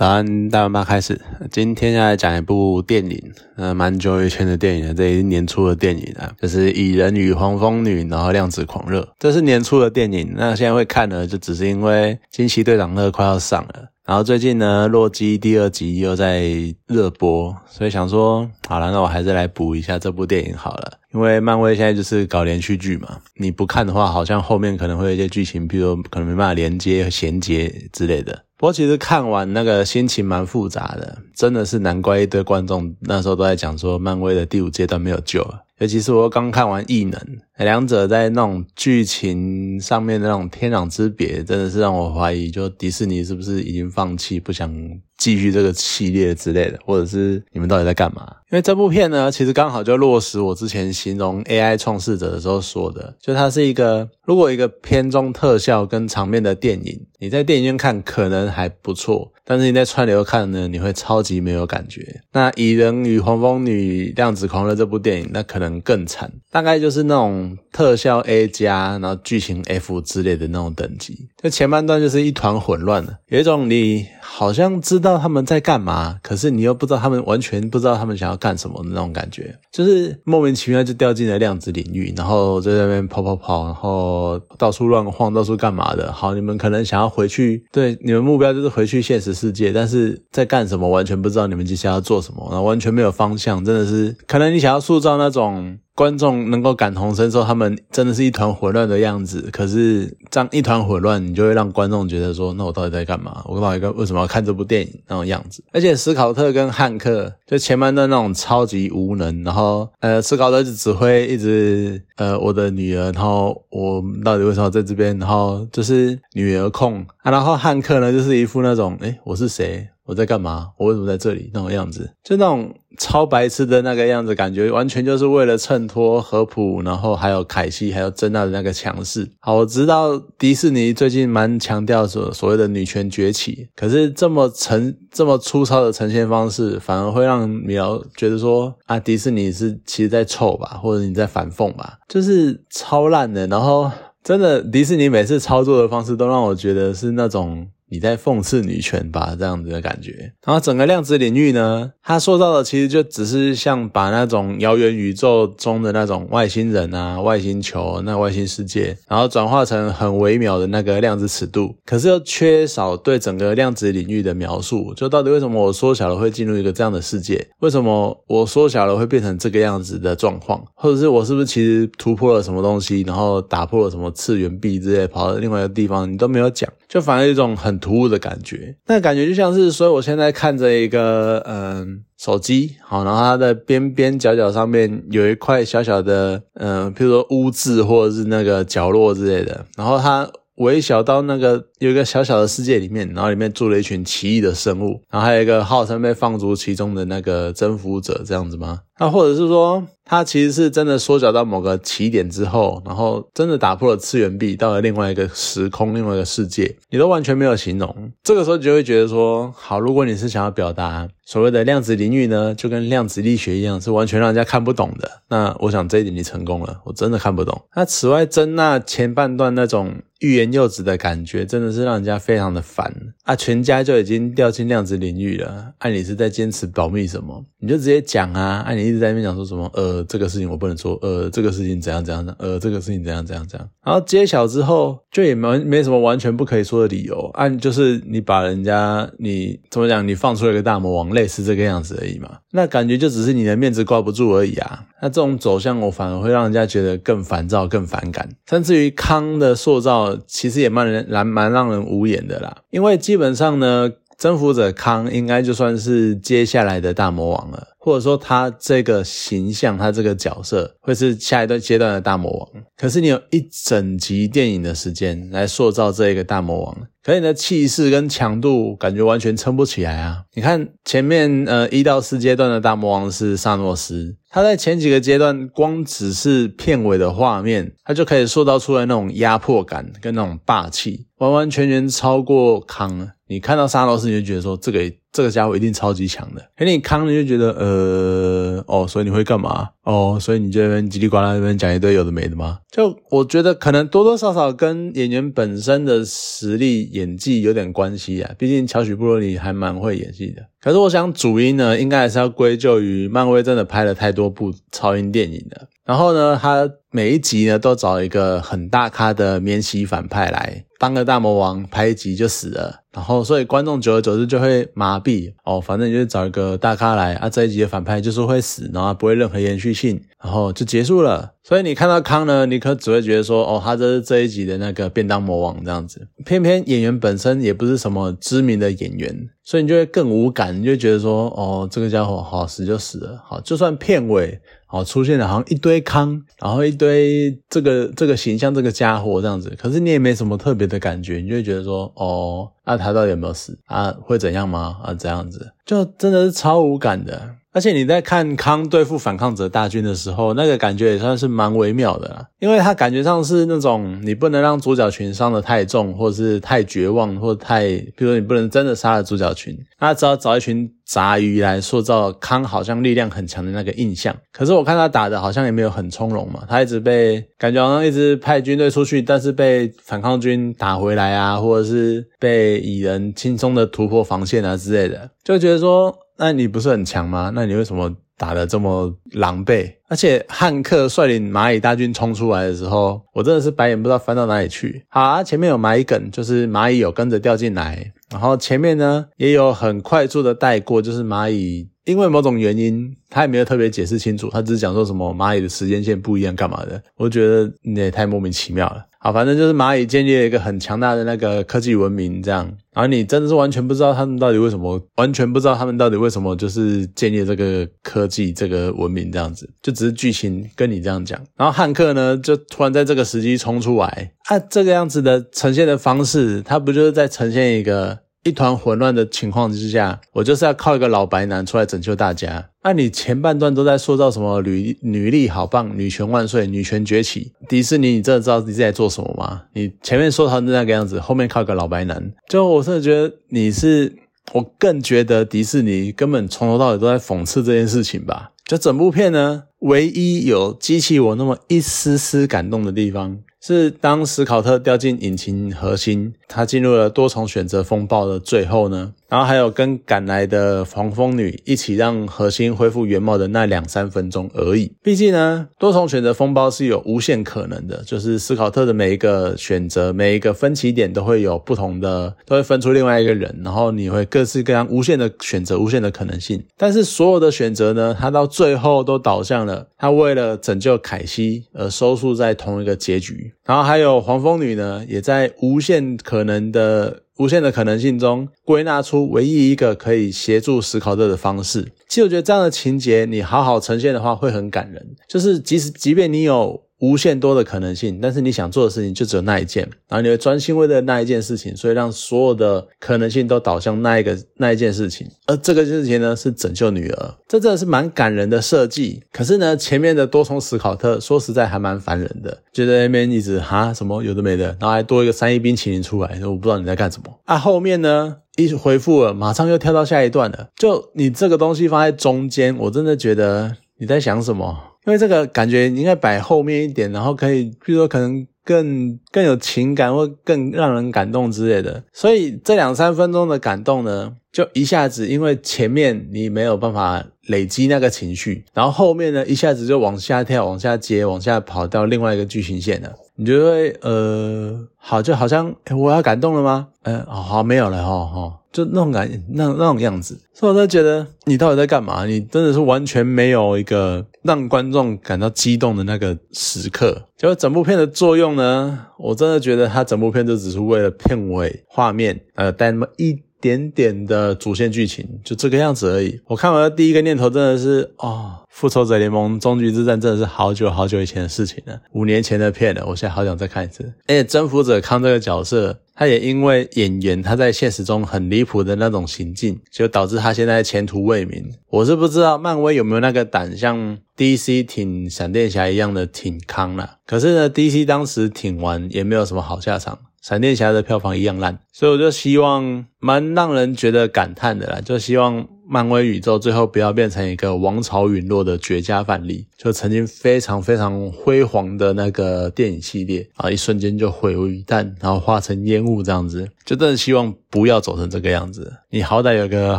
早安，大晚八开始。今天要来讲一部电影，呃，蛮久以前的电影了，这也是年初的电影啊，就是《蚁人与黄蜂女》，然后《量子狂热》，这是年初的电影。那现在会看呢，就只是因为《惊奇队长二》快要上了，然后最近呢，《洛基》第二集又在热播，所以想说，好了，那我还是来补一下这部电影好了。因为漫威现在就是搞连续剧嘛，你不看的话，好像后面可能会有一些剧情，比如可能没办法连接、衔接之类的。不过其实看完那个心情蛮复杂的，真的是难怪一堆观众那时候都在讲说漫威的第五阶段没有救了。尤其是我刚看完异能，两者在那种剧情上面的那种天壤之别，真的是让我怀疑，就迪士尼是不是已经放弃，不想继续这个系列之类的，或者是你们到底在干嘛？因为这部片呢，其实刚好就落实我之前形容 AI 创世者的时候说的，就它是一个如果一个偏重特效跟场面的电影，你在电影院看可能还不错。但是你在串流看呢，你会超级没有感觉。那《蚁人与黄蜂女：量子狂热》这部电影，那可能更惨，大概就是那种特效 A 加，然后剧情 F 之类的那种等级。就前半段就是一团混乱的，有一种你好像知道他们在干嘛，可是你又不知道他们完全不知道他们想要干什么的那种感觉，就是莫名其妙就掉进了量子领域，然后在那边跑跑跑，然后到处乱晃，到处干嘛的。好，你们可能想要回去，对，你们目标就是回去现实。世界，但是在干什么完全不知道，你们接下来要做什么，然后完全没有方向，真的是可能你想要塑造那种。观众能够感同身受，他们真的是一团混乱的样子。可是这样一团混乱，你就会让观众觉得说：“那我到底在干嘛？我到底为什么要看这部电影？”那种样子。而且斯考特跟汉克就前半段那种超级无能，然后呃，斯考特就只会一直呃，我的女儿，然后我到底为什么在这边？然后就是女儿控啊，然后汉克呢，就是一副那种：“诶我是谁？我在干嘛？我为什么在这里？”那种样子，就那种。超白痴的那个样子，感觉完全就是为了衬托合普，然后还有凯西，还有珍娜的那个强势。好，我知道迪士尼最近蛮强调所所谓的女权崛起，可是这么呈这么粗糙的呈现方式，反而会让米瑶觉得说啊，迪士尼是其实在臭吧，或者你在反讽吧，就是超烂的。然后真的迪士尼每次操作的方式，都让我觉得是那种。你在讽刺女权吧，这样子的感觉。然后整个量子领域呢，它塑造的其实就只是像把那种遥远宇宙中的那种外星人啊、外星球、那外星世界，然后转化成很微妙的那个量子尺度，可是又缺少对整个量子领域的描述。就到底为什么我缩小了会进入一个这样的世界？为什么我缩小了会变成这个样子的状况？或者是我是不是其实突破了什么东西，然后打破了什么次元壁之类，跑到另外一个地方？你都没有讲，就反而一种很。突兀的感觉，那感觉就像是，所以我现在看着一个嗯手机，好，然后它的边边角角上面有一块小小的嗯，譬如说污渍或者是那个角落之类的，然后它微小到那个有一个小小的世界里面，然后里面住了一群奇异的生物，然后还有一个号称被放逐其中的那个征服者，这样子吗？那或者是说，它其实是真的缩小到某个起点之后，然后真的打破了次元壁，到了另外一个时空、另外一个世界，你都完全没有形容。这个时候你就会觉得说，好，如果你是想要表达所谓的量子领域呢，就跟量子力学一样，是完全让人家看不懂的。那我想这一点你成功了，我真的看不懂。那此外，真那前半段那种欲言又止的感觉，真的是让人家非常的烦啊！全家就已经掉进量子领域了，按你是在坚持保密什么？你就直接讲啊，按你。一直在那边讲说什么？呃，这个事情我不能说。呃，这个事情怎样怎样的？呃，这个事情怎样怎样怎样。然后揭晓之后，就也没没什么完全不可以说的理由。按就是你把人家你怎么讲？你放出了一个大魔王，类似这个样子而已嘛。那感觉就只是你的面子挂不住而已啊。那这种走向，我反而会让人家觉得更烦躁、更反感。甚至于康的塑造，其实也蛮人蛮蛮让让人无言的啦。因为基本上呢。征服者康应该就算是接下来的大魔王了，或者说他这个形象，他这个角色会是下一段阶段的大魔王。可是你有一整集电影的时间来塑造这一个大魔王，可你的气势跟强度感觉完全撑不起来啊！你看前面呃一到四阶段的大魔王是萨诺斯，他在前几个阶段光只是片尾的画面，他就可以塑造出来那种压迫感跟那种霸气，完完全全超过康。你看到沙罗斯，你就觉得说这个这个家伙一定超级强的。可你康你就觉得，呃，哦，所以你会干嘛？哦，所以你这边叽里呱啦那边讲一堆有的没的吗？就我觉得可能多多少少跟演员本身的实力、演技有点关系啊。毕竟乔许布洛尼还蛮会演戏的。可是我想主因呢，应该还是要归咎于漫威真的拍了太多部超英电影了。然后呢，他每一集呢都找一个很大咖的免洗反派来当个大魔王，拍一集就死了。然后所以观众久而久之就会麻痹哦，反正你就找一个大咖来啊，这一集的反派就是会死，然后不会任何延续性，然后就结束了。所以你看到康呢，你可只会觉得说，哦，他这是这一集的那个便当魔王这样子。偏偏演员本身也不是什么知名的演员，所以你就会更无感，你就觉得说，哦，这个家伙好死就死了，好，就算片尾。哦，出现了好像一堆康，然后一堆这个这个形象这个家伙这样子，可是你也没什么特别的感觉，你就会觉得说，哦，那他到底有没有死啊？会怎样吗？啊，这样子就真的是超无感的。而且你在看康对付反抗者大军的时候，那个感觉也算是蛮微妙的，因为他感觉上是那种你不能让主角群伤得太重，或者是太绝望，或太，比如说你不能真的杀了主角群，他只要找一群杂鱼来塑造康好像力量很强的那个印象。可是我看他打的好像也没有很从容嘛，他一直被感觉好像一直派军队出去，但是被反抗军打回来啊，或者是被蚁人轻松的突破防线啊之类的，就觉得说。那你不是很强吗？那你为什么打得这么狼狈？而且汉克率领蚂蚁大军冲出来的时候，我真的是白眼不知道翻到哪里去。好，前面有蚂蚁梗，就是蚂蚁有跟着掉进来，然后前面呢也有很快速的带过，就是蚂蚁因为某种原因，他也没有特别解释清楚，他只是讲说什么蚂蚁的时间线不一样干嘛的。我觉得你也太莫名其妙了。好，反正就是蚂蚁建立了一个很强大的那个科技文明，这样，然后你真的是完全不知道他们到底为什么，完全不知道他们到底为什么就是建立这个科技这个文明这样子，就只是剧情跟你这样讲。然后汉克呢，就突然在这个时机冲出来，啊，这个样子的呈现的方式，他不就是在呈现一个？一团混乱的情况之下，我就是要靠一个老白男出来拯救大家。那你前半段都在塑造什么女女力好棒、女权万岁、女权崛起？迪士尼，你真的知道你在做什么吗？你前面说成那个样子，后面靠一个老白男，就我真的觉得你是，我更觉得迪士尼根本从头到尾都在讽刺这件事情吧。就整部片呢，唯一有激起我那么一丝丝感动的地方。是当史考特掉进引擎核心，他进入了多重选择风暴的最后呢？然后还有跟赶来的黄蜂女一起让核心恢复原貌的那两三分钟而已。毕竟呢，多重选择风暴是有无限可能的，就是斯考特的每一个选择、每一个分歧点都会有不同的，都会分出另外一个人，然后你会各式各样无限的选择、无限的可能性。但是所有的选择呢，他到最后都导向了他为了拯救凯西而收束在同一个结局。然后还有黄蜂女呢，也在无限可能的。无限的可能性中，归纳出唯一一个可以协助思考者的方式。其实我觉得这样的情节，你好好呈现的话，会很感人。就是即使即便你有。无限多的可能性，但是你想做的事情就只有那一件，然后你会专心为了那一件事情，所以让所有的可能性都导向那一个那一件事情。而这个事情呢，是拯救女儿，这真的是蛮感人的设计。可是呢，前面的多重史考特说实在还蛮烦人的，觉得那边一直哈什么有的没的，然后还多一个三一冰淇淋出来，我不知道你在干什么啊。后面呢，一回复了，马上又跳到下一段了。就你这个东西放在中间，我真的觉得你在想什么？因为这个感觉应该摆后面一点，然后可以，比如说可能更更有情感或更让人感动之类的。所以这两三分钟的感动呢，就一下子因为前面你没有办法累积那个情绪，然后后面呢一下子就往下跳、往下接、往下跑到另外一个剧情线了。你觉得呃，好就好像我要感动了吗？嗯，好没有了哈哈。就那种感，那那种样子，所以我在觉得你到底在干嘛？你真的是完全没有一个让观众感到激动的那个时刻。结果整部片的作用呢，我真的觉得它整部片就只是为了片尾画面，呃，带那么一点点的主线剧情，就这个样子而已。我看完的第一个念头真的是，哦。复仇者联盟终局之战真的是好久好久以前的事情了，五年前的片了，我现在好想再看一次。而且征服者康这个角色，他也因为演员他在现实中很离谱的那种行径，就导致他现在前途未明。我是不知道漫威有没有那个胆，像 DC 挺闪电侠一样的挺康了。可是呢，DC 当时挺完也没有什么好下场。闪电侠的票房一样烂，所以我就希望蛮让人觉得感叹的啦，就希望漫威宇宙最后不要变成一个王朝陨落的绝佳范例，就曾经非常非常辉煌的那个电影系列啊，一瞬间就毁于一旦，然后化成烟雾这样子，就真的希望不要走成这个样子，你好歹有个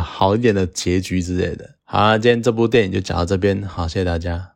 好一点的结局之类的。好，今天这部电影就讲到这边，好，谢谢大家。